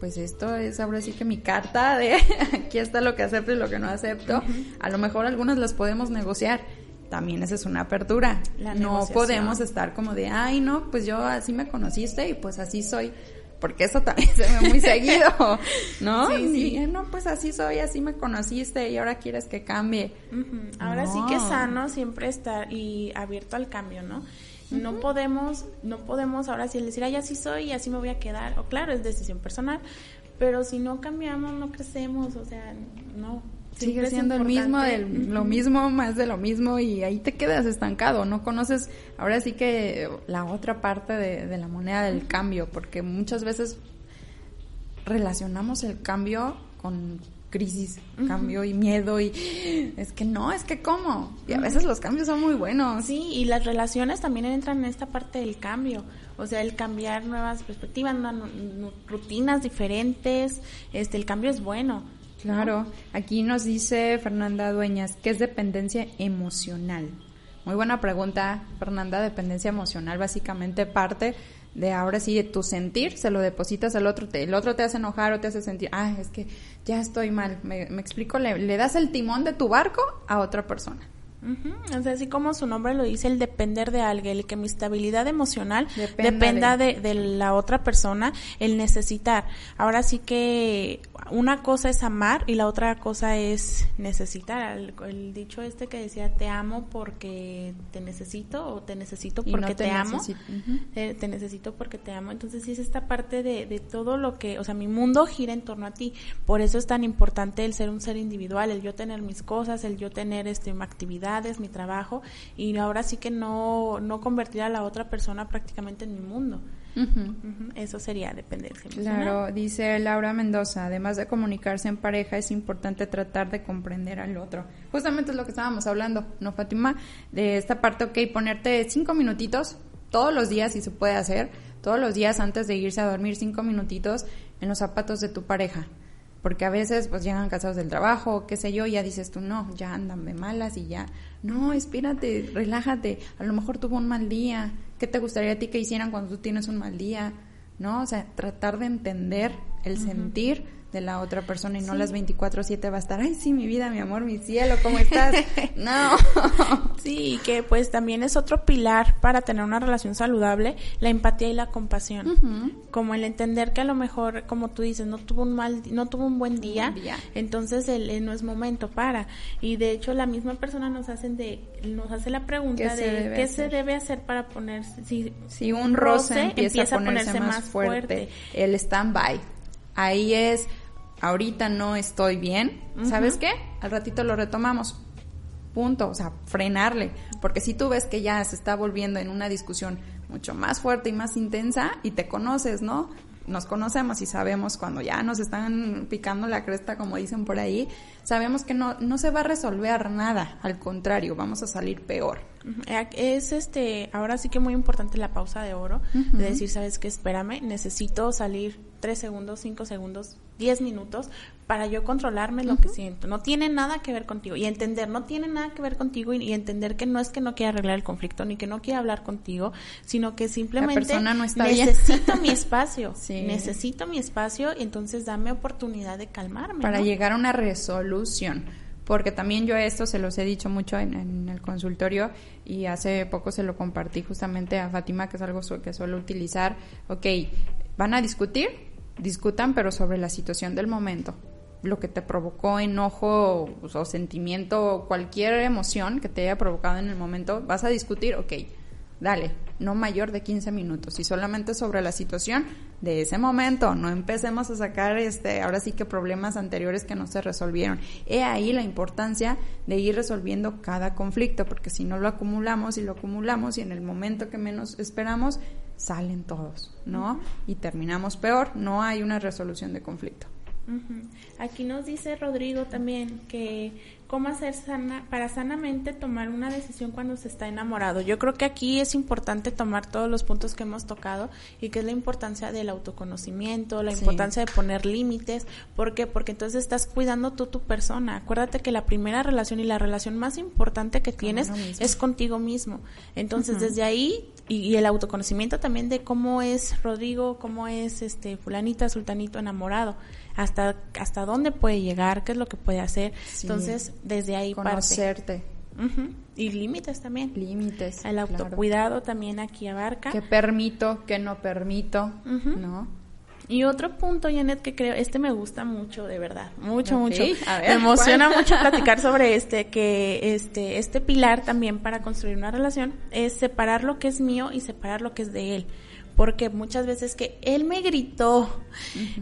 Speaker 2: pues esto es ahora sí que mi carta de aquí está lo que acepto y lo que no acepto. A lo mejor algunas las podemos negociar. También esa es una apertura. no podemos estar como de, ay, no, pues yo así me conociste y pues así soy porque eso también se ve muy seguido, ¿no? Sí, sí. no, pues así soy, así me conociste y ahora quieres que cambie.
Speaker 1: Ahora sí que es sano siempre estar y abierto al cambio, ¿no? No podemos, no podemos ahora sí decir, ay, así soy y así me voy a quedar. O claro, es decisión personal, pero si no cambiamos, no crecemos, o sea, no.
Speaker 2: Sigue siendo el mismo, lo mismo, más de lo mismo y ahí te quedas estancado, no conoces ahora sí que la otra parte de, la moneda del cambio, porque muchas veces relacionamos el cambio con crisis, cambio y miedo y es que no, es que cómo. Y a veces los cambios son muy buenos.
Speaker 1: Sí, y las relaciones también entran en esta parte del cambio. O sea, el cambiar nuevas perspectivas, rutinas diferentes, este el cambio es bueno.
Speaker 2: Claro, aquí nos dice Fernanda Dueñas, ¿qué es dependencia emocional? Muy buena pregunta, Fernanda, dependencia emocional básicamente parte de ahora sí de tu sentir, se lo depositas al otro, te, el otro te hace enojar o te hace sentir, ah, es que ya estoy mal, me, explico, le, le das el timón de tu barco a otra persona.
Speaker 1: Sea, así como su nombre lo dice, el depender de alguien, el que mi estabilidad emocional dependa, de... la otra persona, el necesitar. Ahora sí que una cosa es amar y la otra cosa es necesitar. El, dicho este que decía, te amo porque te necesito o te necesito porque te, amo. te, necesito porque te amo. Entonces, sí es esta parte de, de todo lo que, o sea, mi mundo gira en torno a ti. Por eso es tan importante el ser un ser individual, el yo tener mis cosas, el yo tener este, una actividad mi trabajo y ahora sí que no, no convertir a la otra persona prácticamente en mi mundo. Eso sería dependencia.
Speaker 2: Claro, dice Laura Mendoza, además de comunicarse en pareja, es importante tratar de comprender al otro. Justamente es lo que estábamos hablando, ¿no, Fátima? De esta parte, ok, ponerte cinco minutitos todos los días, si se puede hacer, todos los días antes de irse a dormir, cinco minutitos en los zapatos de tu pareja porque a veces pues llegan cansados del trabajo, qué sé yo, y ya dices tú, no, ya andan de malas y ya, no, espérate, relájate, a lo mejor tuvo un mal día, ¿qué te gustaría a ti que hicieran cuando tú tienes un mal día? ¿No? O sea, tratar de entender el sentir de la otra persona y no las 24/7 va a estar, ay, sí, mi vida, mi amor, mi cielo, ¿cómo estás? no.
Speaker 1: Sí, que pues también es otro pilar para tener una relación saludable, la empatía y la compasión. Como el entender que a lo mejor, como tú dices, no tuvo un mal, no tuvo un buen día, entonces el, no es momento para. Y de hecho la misma persona nos hacen de, nos hace la pregunta de qué se debe hacer para ponerse, si,
Speaker 2: si un roce, empieza, a ponerse, más fuerte, el stand-by. Ahí es, ahorita no estoy bien, ¿sabes qué? Al ratito lo retomamos. Punto, o sea, frenarle, porque si tú ves que ya se está volviendo en una discusión mucho más fuerte y más intensa y te conoces, ¿no? Nos conocemos y sabemos cuando ya nos están picando la cresta, como dicen por ahí, sabemos que no, no se va a resolver nada, al contrario, vamos a salir peor.
Speaker 1: Es este, ahora sí que muy importante la pausa de oro, de decir, sabes qué, espérame, necesito salir tres segundos, cinco segundos, diez minutos para yo controlarme lo que siento. No tiene nada que ver contigo. Y entender, no tiene nada que ver contigo y, entender que no es que no quiera arreglar el conflicto ni que no quiera hablar contigo, sino que simplemente necesito mi espacio, necesito mi espacio y entonces dame oportunidad de calmarme.
Speaker 2: Para llegar a una resolución. Porque también yo esto se los he dicho mucho en, el consultorio y hace poco se lo compartí justamente a Fátima, que es algo que suelo utilizar. Ok, van a discutir, discutan, pero sobre la situación del momento. Lo que te provocó enojo o sentimiento, cualquier emoción que te haya provocado en el momento, vas a discutir, ok, dale, no mayor de 15 minutos y solamente sobre la situación de ese momento, no empecemos a sacar este, ahora sí que problemas anteriores que no se resolvieron. He ahí la importancia de ir resolviendo cada conflicto, porque si no lo acumulamos y lo acumulamos y en el momento que menos esperamos, salen todos, ¿no? Y terminamos peor, no hay una resolución de conflicto.
Speaker 1: Aquí nos dice Rodrigo también que cómo hacer sana, para sanamente tomar una decisión cuando se está enamorado. Yo creo que aquí es importante tomar todos los puntos que hemos tocado y que es la importancia del autoconocimiento, la importancia de poner límites. ¿Por qué? Porque entonces estás cuidando tú tu persona. Acuérdate que la primera relación y la relación más importante que tienes es contigo mismo. Entonces, desde ahí y, el autoconocimiento también de cómo es Rodrigo, cómo es este fulanita, sultanito enamorado hasta, hasta dónde puede llegar, qué es lo que puede hacer. Entonces, desde ahí
Speaker 2: Conocerte.
Speaker 1: Y límites también.
Speaker 2: Límites.
Speaker 1: El autocuidado también aquí abarca.
Speaker 2: ¿Qué permito, qué no permito? ¿No?
Speaker 1: Y otro punto, Janet, que creo, este me gusta mucho, de verdad, mucho, mucho. me emociona mucho platicar sobre este, que este, este pilar también para construir una relación es separar lo que es mío y separar lo que es de él porque muchas veces que él me gritó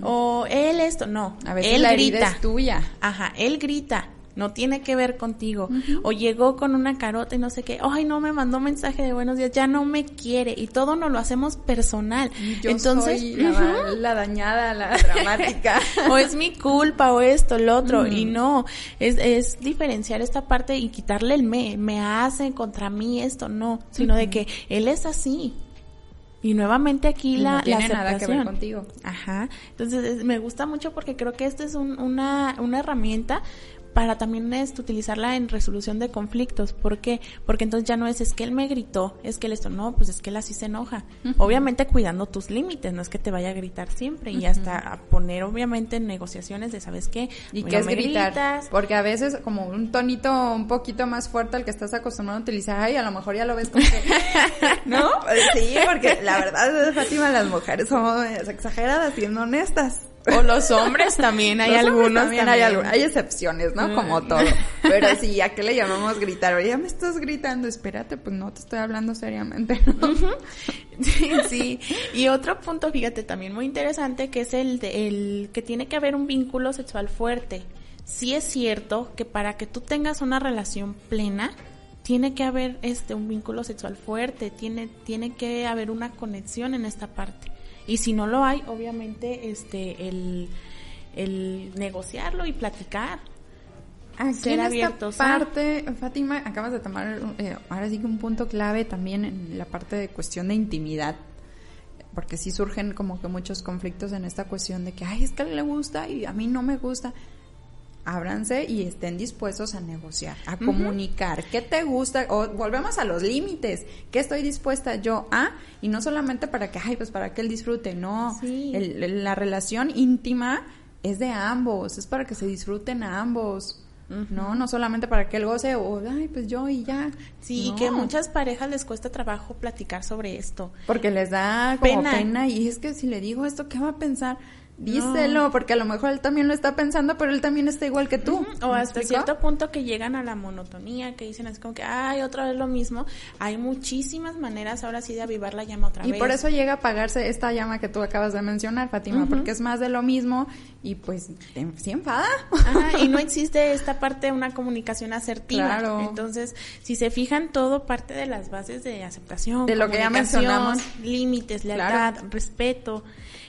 Speaker 1: o él esto, no,
Speaker 2: a veces
Speaker 1: él
Speaker 2: la
Speaker 1: grita.
Speaker 2: es tuya.
Speaker 1: Ajá, él grita, no tiene que ver contigo. O llegó con una carota y no sé qué, ay, no me mandó mensaje de buenos días, ya no me quiere y todo nos lo hacemos personal.
Speaker 2: Yo
Speaker 1: Entonces,
Speaker 2: soy la, dañada, la dramática.
Speaker 1: o es mi culpa o esto, lo otro y no, es, es diferenciar esta parte y quitarle el me, me hace contra mí esto, no, sino de que él es así, y nuevamente aquí la,
Speaker 2: no tiene
Speaker 1: la
Speaker 2: nada que ver contigo.
Speaker 1: Ajá. Entonces me gusta mucho porque creo que esta es una, una herramienta para también es utilizarla en resolución de conflictos. ¿Por qué? Porque entonces ya no es, es que él me gritó, es que él esto, no, pues es que él así se enoja. Obviamente cuidando tus límites, no es que te vaya a gritar siempre y hasta a poner obviamente negociaciones de, ¿sabes qué?
Speaker 2: ¿Y qué es gritar? Porque a veces como un tonito un poquito más fuerte al que estás acostumbrado a utilizar, ay, a lo mejor ya lo ves como que, ¿no? Sí, porque la verdad, Fátima, las mujeres somos exageradas siendo honestas.
Speaker 1: O los hombres también, hay algunos.
Speaker 2: También, Hay, hay excepciones, ¿no? Como todo. Pero sí, ¿a qué le llamamos gritar? Oye, ya me estás gritando, espérate, pues no te estoy hablando seriamente.
Speaker 1: sí, sí, y otro punto, fíjate, también muy interesante, que es el, de, el que tiene que haber un vínculo sexual fuerte. Sí es cierto que para que tú tengas una relación plena, tiene que haber este un vínculo sexual fuerte, tiene, tiene que haber una conexión en esta parte. Y si no lo hay, obviamente, este, el, el negociarlo y platicar.
Speaker 2: Aquí en esta parte, Fátima, acabas de tomar eh, ahora sí que un punto clave también en la parte de cuestión de intimidad, porque sí surgen como que muchos conflictos en esta cuestión de que, ay, es que a él le gusta y a mí no me gusta ábranse y estén dispuestos a negociar, a comunicar qué te gusta, o volvemos a los límites, qué estoy dispuesta yo a, y no solamente para que, ay, pues para que él disfrute, no, la relación íntima es de ambos, es para que se disfruten a ambos. No, no solamente para que él goce o, ay, pues yo y ya.
Speaker 1: Sí, que a muchas parejas les cuesta trabajo platicar sobre esto.
Speaker 2: Porque les da como pena y es que si le digo esto, ¿qué va a pensar? Díselo, porque a lo mejor él también lo está pensando, pero él también está igual que tú.
Speaker 1: O hasta cierto punto que llegan a la monotonía, que dicen es como que, ay, otra vez lo mismo. Hay muchísimas maneras ahora sí de avivar la llama otra
Speaker 2: vez.
Speaker 1: Y
Speaker 2: por eso llega a apagarse esta llama que tú acabas de mencionar, Fátima, porque es más de lo mismo y pues sí enfada.
Speaker 1: y no existe esta parte de una comunicación asertiva. Entonces, si se fijan, todo parte de las bases de aceptación,
Speaker 2: de lo que ya mencionamos,
Speaker 1: límites, lealtad, respeto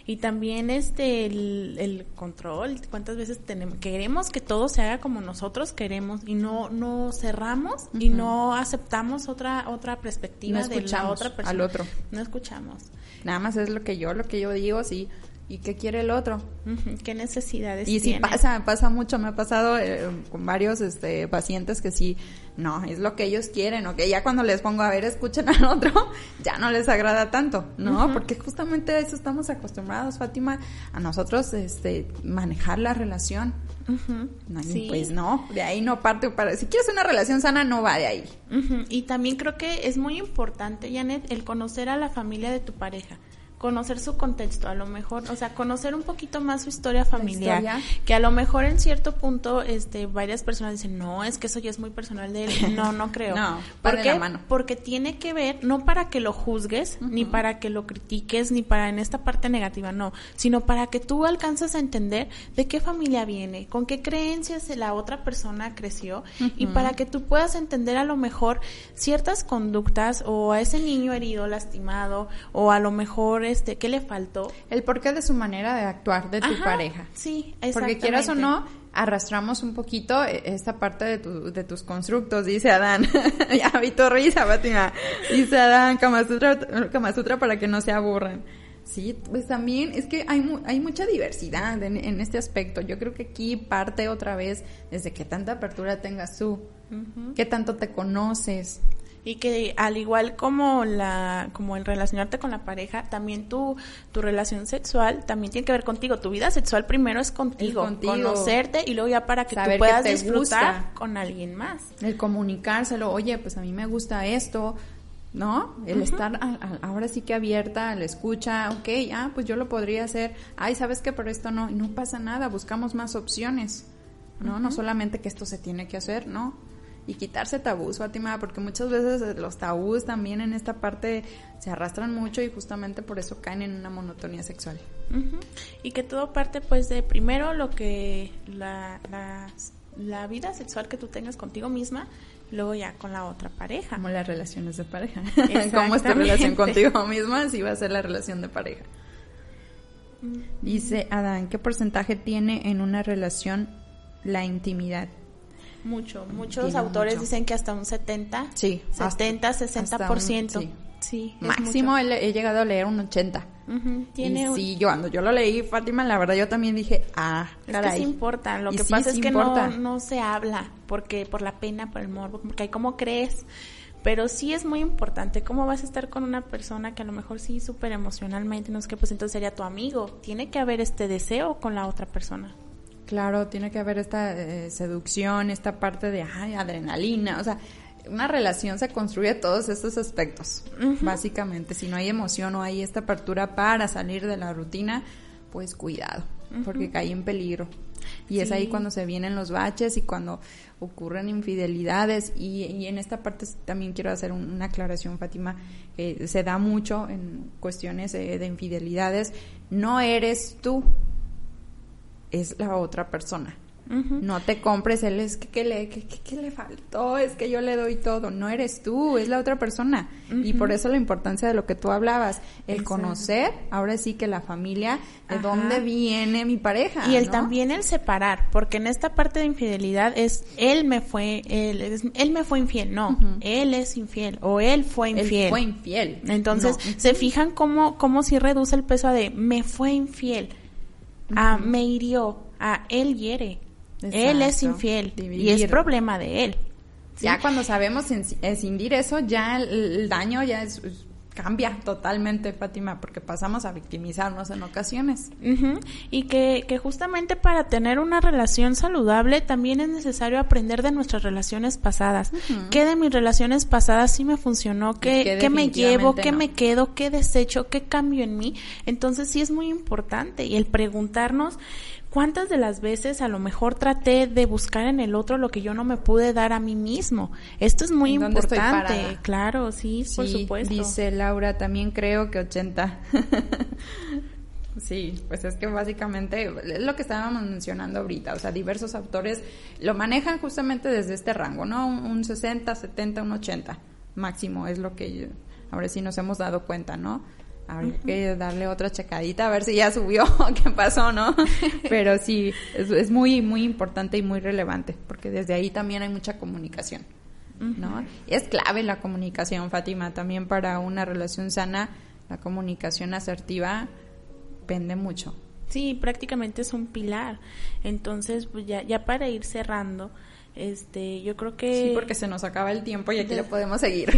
Speaker 1: y también este el, control cuántas veces tenemos queremos que todo se haga como nosotros queremos y no no cerramos y no aceptamos otra otra perspectiva de la otra persona.
Speaker 2: al otro.
Speaker 1: No escuchamos.
Speaker 2: Nada más es lo que yo lo que yo digo sí ¿Y qué quiere el otro?
Speaker 1: ¿Qué necesidades
Speaker 2: Y
Speaker 1: si
Speaker 2: pasa, pasa mucho, me ha pasado eh, con varios este, pacientes que sí, no, es lo que ellos quieren, o que ya cuando les pongo a ver, escuchen al otro, ya no les agrada tanto, ¿no? Porque justamente a eso estamos acostumbrados, Fátima, a nosotros este, manejar la relación. Pues no, de ahí no parte para... Si quieres una relación sana, no va de ahí.
Speaker 1: Y también creo que es muy importante, Janet, el conocer a la familia de tu pareja conocer su contexto, a lo mejor, o sea, conocer un poquito más su historia familiar, que a lo mejor en cierto punto, este, varias personas dicen, no, es que eso ya es muy personal de él, no, no creo.
Speaker 2: no,
Speaker 1: ¿Por
Speaker 2: qué? mano.
Speaker 1: Porque tiene que ver, no para que lo juzgues, ni para que lo critiques, ni para en esta parte negativa, no, sino para que tú alcances a entender de qué familia viene, con qué creencias la otra persona creció, y para que tú puedas entender a lo mejor ciertas conductas, o a ese niño herido, lastimado, o a lo mejor este, ¿qué le faltó?
Speaker 2: El porqué de su manera de actuar de tu pareja.
Speaker 1: Sí,
Speaker 2: exactamente. Porque quieras o no, arrastramos un poquito e, esta parte de, tu, de tus constructos, dice Adán. ya vi tu risa, Fátima. Dice Adán, Kama Sutra, para que no se aburran. Sí, pues también es que hay, hay mucha diversidad en, en, este aspecto. Yo creo que aquí parte otra vez desde que tanta apertura tengas tú, qué tanto te conoces,
Speaker 1: y que al igual como la como el relacionarte con la pareja también tu tu relación sexual también tiene que ver contigo tu vida sexual primero es contigo, conocerte y luego ya para que tú puedas disfrutar con alguien más
Speaker 2: el comunicárselo oye pues a mí me gusta esto ¿no? El estar ahora sí que abierta, la escucha, ok, ah, pues yo lo podría hacer, ay, ¿sabes qué? Pero esto no, no pasa nada, buscamos más opciones, ¿no? No solamente que esto se tiene que hacer, ¿no? Y quitarse tabús, Fátima, porque muchas veces los tabús también en esta parte se arrastran mucho y justamente por eso caen en una monotonía sexual.
Speaker 1: Y que todo parte pues de primero lo que la, la, la vida sexual que tú tengas contigo misma, luego ya con la otra pareja.
Speaker 2: Como las relaciones de pareja. Como esta relación contigo misma, así va a ser la relación de pareja. Dice Adán, ¿qué porcentaje tiene en una relación la intimidad?
Speaker 1: Mucho, muchos autores dicen que hasta un 70,
Speaker 2: sí,
Speaker 1: 70, 60%. sí. Sí,
Speaker 2: máximo he, llegado a leer un 80. ¿Tiene sí, yo cuando yo lo leí, Fátima, la verdad yo también dije, ah,
Speaker 1: es que sí importa. Lo que pasa es que no, no se habla porque por la pena, por el morbo, porque hay como crees. Pero sí es muy importante cómo vas a estar con una persona que a lo mejor sí súper emocionalmente, no sé qué, pues entonces sería tu amigo. Tiene que haber este deseo con la otra persona.
Speaker 2: Claro, tiene que haber esta eh, seducción, esta parte de ay, adrenalina, o sea, una relación se construye todos estos aspectos, básicamente. Si no hay emoción o hay esta apertura para salir de la rutina, pues cuidado, porque cae en peligro. Y es ahí cuando se vienen los baches y cuando ocurren infidelidades. Y, en esta parte también quiero hacer una aclaración, Fátima, que se da mucho en cuestiones de infidelidades. No eres tú, es la otra persona. No te compres él es que, le, que, le faltó, es que yo le doy todo. No eres tú, es la otra persona. Y por eso la importancia de lo que tú hablabas, el conocer, ahora sí que la familia, de dónde viene mi pareja.
Speaker 1: Y el también el separar, porque en esta parte de infidelidad es él me fue, él, él me fue infiel, no, él es infiel o él fue infiel. Él
Speaker 2: fue infiel.
Speaker 1: Entonces, se fijan cómo, cómo si reduce el peso de me fue infiel, a me hirió, a él hiere. Él es infiel y es problema de él.
Speaker 2: Ya cuando sabemos escindir eso, ya el, daño ya es, cambia totalmente, Fátima, porque pasamos a victimizarnos en ocasiones.
Speaker 1: Y que, que, justamente para tener una relación saludable también es necesario aprender de nuestras relaciones pasadas. ¿Qué de mis relaciones pasadas sí me funcionó? ¿Qué, ¿qué me llevo? ¿Qué me quedo? ¿Qué desecho? ¿Qué cambio en mí? Entonces sí es muy importante y el preguntarnos ¿Cuántas de las veces a lo mejor traté de buscar en el otro lo que yo no me pude dar a mí mismo? Esto es muy importante. Claro, sí, por supuesto.
Speaker 2: Dice Laura, también creo que 80. Sí, pues es que básicamente es lo que estábamos mencionando ahorita, o sea, diversos autores lo manejan justamente desde este rango, ¿no? Un, 60, 70, un 80 máximo es lo que ahora sí nos hemos dado cuenta, ¿no? Habría que darle otra checadita a ver si ya subió, qué pasó, ¿no? Pero sí, es, muy, muy importante y muy relevante, porque desde ahí también hay mucha comunicación, ¿no? Es clave la comunicación, Fátima, también para una relación sana, la comunicación asertiva pende mucho.
Speaker 1: Sí, prácticamente es un pilar. Entonces, pues ya, ya para ir cerrando, este, yo creo que...
Speaker 2: Sí, porque se nos acaba el tiempo y aquí lo podemos seguir.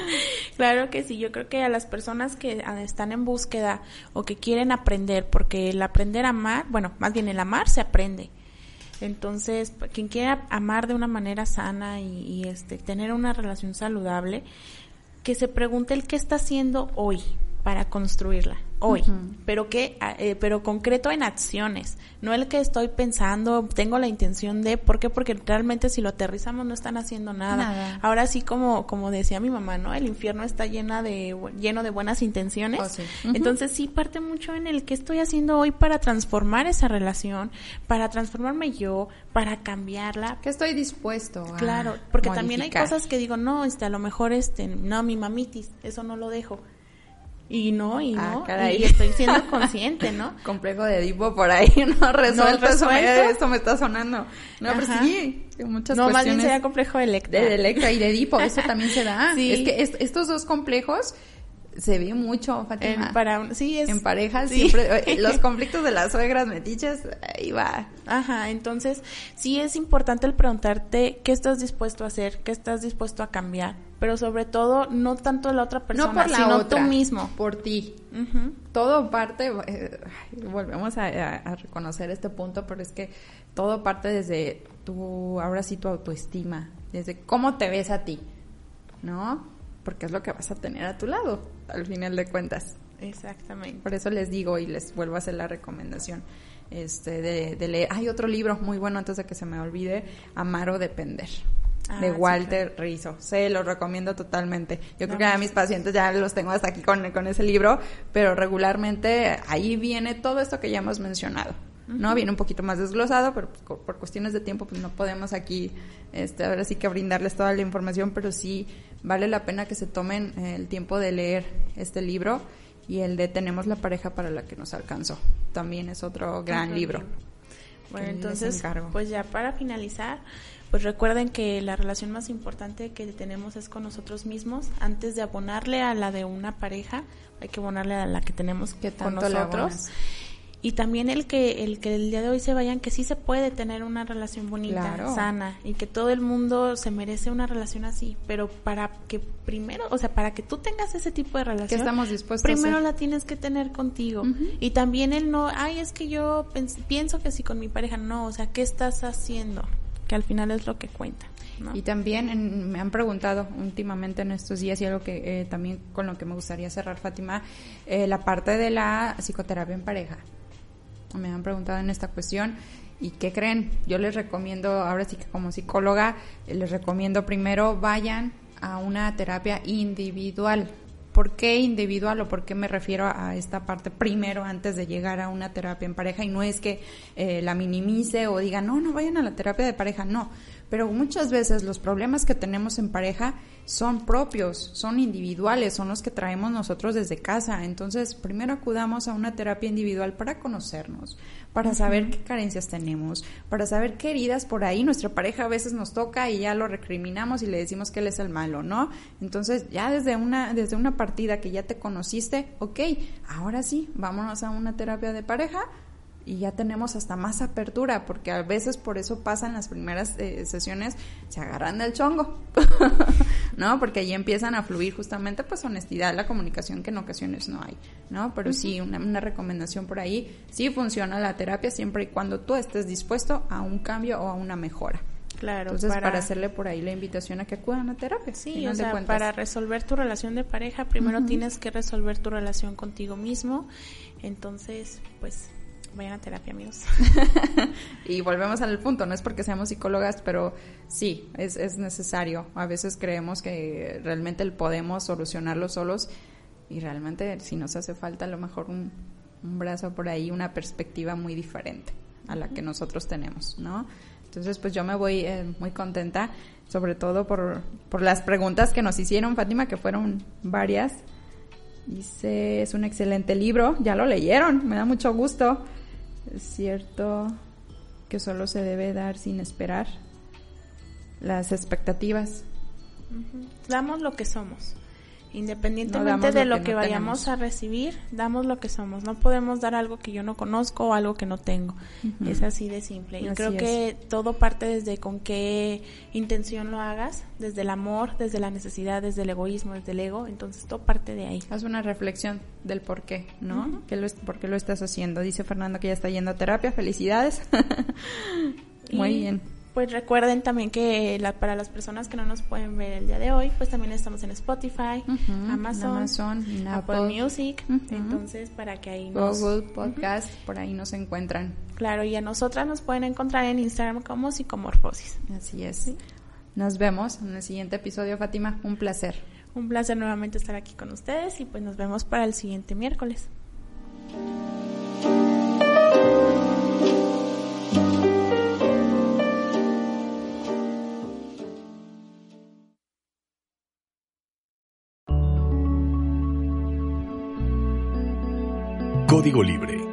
Speaker 1: claro que sí, yo creo que a las personas que están en búsqueda o que quieren aprender, porque el aprender a amar, bueno, más bien el amar se aprende. Entonces, quien quiera amar de una manera sana y, este, tener una relación saludable, que se pregunte el qué está haciendo hoy para construirla hoy, pero que, eh, pero concreto en acciones, no el que estoy pensando, tengo la intención de, ¿por qué? Porque realmente si lo aterrizamos no están haciendo nada. Ahora sí, como, como decía mi mamá, ¿no? El infierno está llena de, lleno de buenas intenciones. Oh, Entonces sí parte mucho en el que estoy haciendo hoy para transformar esa relación, para transformarme yo, para cambiarla.
Speaker 2: Que estoy dispuesto
Speaker 1: a Claro, porque también hay cosas que digo, no, este, a lo mejor este, no, mi mamitis, eso no lo dejo y no, y ah, no, y estoy siendo consciente, ¿no?
Speaker 2: Complejo de Edipo por ahí, ¿no? Resuelto, Eso, me, me está sonando. No, pero sí, muchas
Speaker 1: No, más bien sería complejo de Electra.
Speaker 2: De, Electra y de Edipo, eso también se da. Sí. Es que estos dos complejos se ve mucho, Fátima.
Speaker 1: En, para, sí, es,
Speaker 2: en parejas siempre, eh, los conflictos de las suegras metiches, ahí va.
Speaker 1: Ajá, entonces sí es importante el preguntarte qué estás dispuesto a hacer, qué estás dispuesto a cambiar, pero sobre todo no tanto la otra persona, no por la sino tú mismo.
Speaker 2: Por ti. Todo parte, eh, volvemos a, a, reconocer este punto, pero es que todo parte desde tu, ahora sí tu autoestima, desde cómo te ves a ti, ¿no? porque es lo que vas a tener a tu lado, al final de cuentas.
Speaker 1: Exactamente.
Speaker 2: Por eso les digo y les vuelvo a hacer la recomendación este, de, leer. Hay otro libro muy bueno antes de que se me olvide, Amar o Depender. De ah, Walter Rizzo. Se lo recomiendo totalmente. Yo creo que a mis pacientes ya los tengo hasta aquí con, con ese libro, pero regularmente ahí viene todo esto que ya hemos mencionado. ¿no? Viene un poquito más desglosado, pero por, cuestiones de tiempo pues no podemos aquí, este, ahora sí que brindarles toda la información, pero sí vale la pena que se tomen el tiempo de leer este libro y el de Tenemos la pareja para la que nos alcanzó. También es otro gran libro.
Speaker 1: Bueno, entonces, pues ya para finalizar, pues recuerden que la relación más importante que tenemos es con nosotros mismos. Antes de abonarle a la de una pareja, hay que abonarle a la que tenemos que con nosotros. y también el que el que el día de hoy se vayan que sí se puede tener una relación bonita sana y que todo el mundo se merece una relación así. Pero para que primero o sea para que tú tengas ese tipo de relación
Speaker 2: estamos dispuestos
Speaker 1: primero la tienes que tener contigo. Y también el no ay es que yo pienso que sí con mi pareja no o sea qué estás haciendo que al final es lo que cuenta
Speaker 2: Y también me han preguntado últimamente en estos días y algo que eh, también con lo que me gustaría cerrar, Fátima, eh, la parte de la psicoterapia en pareja me han preguntado en esta cuestión. ¿Y qué creen? Yo les recomiendo, ahora sí que como psicóloga, les recomiendo primero vayan a una terapia individual. ¿Por qué individual o por qué me refiero a esta parte primero antes de llegar a una terapia en pareja? Y no es que eh, la minimice o diga, no, no vayan a la terapia de pareja, no. Pero muchas veces los problemas que tenemos en pareja son propios, son individuales, son los que traemos nosotros desde casa. Entonces, primero acudamos a una terapia individual para conocernos, para saber qué carencias tenemos, para saber qué heridas por ahí nuestra pareja a veces nos toca y ya lo recriminamos y le decimos que él es el malo, ¿no? Entonces, ya desde una, desde una partida que ya te conociste, ok, ahora sí, vámonos a una terapia de pareja y ya tenemos hasta más apertura, porque a veces por eso pasan las primeras eh, sesiones, se agarran del chongo, ¿no? Porque ahí empiezan a fluir justamente pues honestidad, la comunicación que en ocasiones no hay, ¿no? Pero sí, una, una, recomendación por ahí, sí funciona la terapia siempre y cuando tú estés dispuesto a un cambio o a una mejora.
Speaker 1: Claro,
Speaker 2: Entonces, para... hacerle por ahí la invitación a que acudan a terapia.
Speaker 1: Sí, o sea, para resolver tu relación de pareja, primero tienes que resolver tu relación contigo mismo. Entonces, pues vayan a terapia, amigos.
Speaker 2: y volvemos al punto, no es porque seamos psicólogas, pero sí, es, es necesario. A veces creemos que realmente podemos solucionarlo solos y realmente si nos hace falta a lo mejor un, un brazo por ahí, una perspectiva muy diferente a la que nosotros tenemos, ¿no? Entonces, pues yo me voy eh, muy contenta, sobre todo por, por las preguntas que nos hicieron, Fátima, que fueron varias. Dice, es un excelente libro, ya lo leyeron, me da mucho gusto. Es cierto que solo se debe dar sin esperar las expectativas.
Speaker 1: Damos lo que somos. Independientemente de lo, que, vayamos a recibir, damos lo que somos. No podemos dar algo que yo no conozco o algo que no tengo. Es así de simple. Y creo que todo parte desde con qué intención lo hagas, desde el amor, desde la necesidad, desde el egoísmo, desde el ego. Entonces todo parte de ahí.
Speaker 2: Haz una reflexión del por qué, ¿no? lo, ¿Por qué lo estás haciendo? Dice Fernando que ya está yendo a terapia. Felicidades. Muy bien.
Speaker 1: Pues recuerden también que la, para las personas que no nos pueden ver el día de hoy, pues también estamos en Spotify, Amazon, Apple, Music, entonces para que ahí
Speaker 2: nos... Google Podcast, por ahí nos encuentran.
Speaker 1: Claro, y a nosotras nos pueden encontrar en Instagram como Psicomorfosis.
Speaker 2: Así es. Nos vemos en el siguiente episodio, Fátima. Un placer.
Speaker 1: Un placer nuevamente estar aquí con ustedes y pues nos vemos para el siguiente miércoles.
Speaker 3: Código Libre